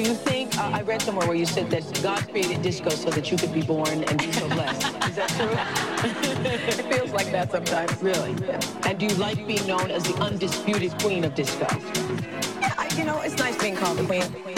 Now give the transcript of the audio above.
Do you think, uh, I read somewhere where you said that God created disco so that you could be born and be so blessed. Is that true? It feels like that sometimes. Really? And do you like being known as the undisputed queen of disco? Yeah, you know, it's nice being called the queen.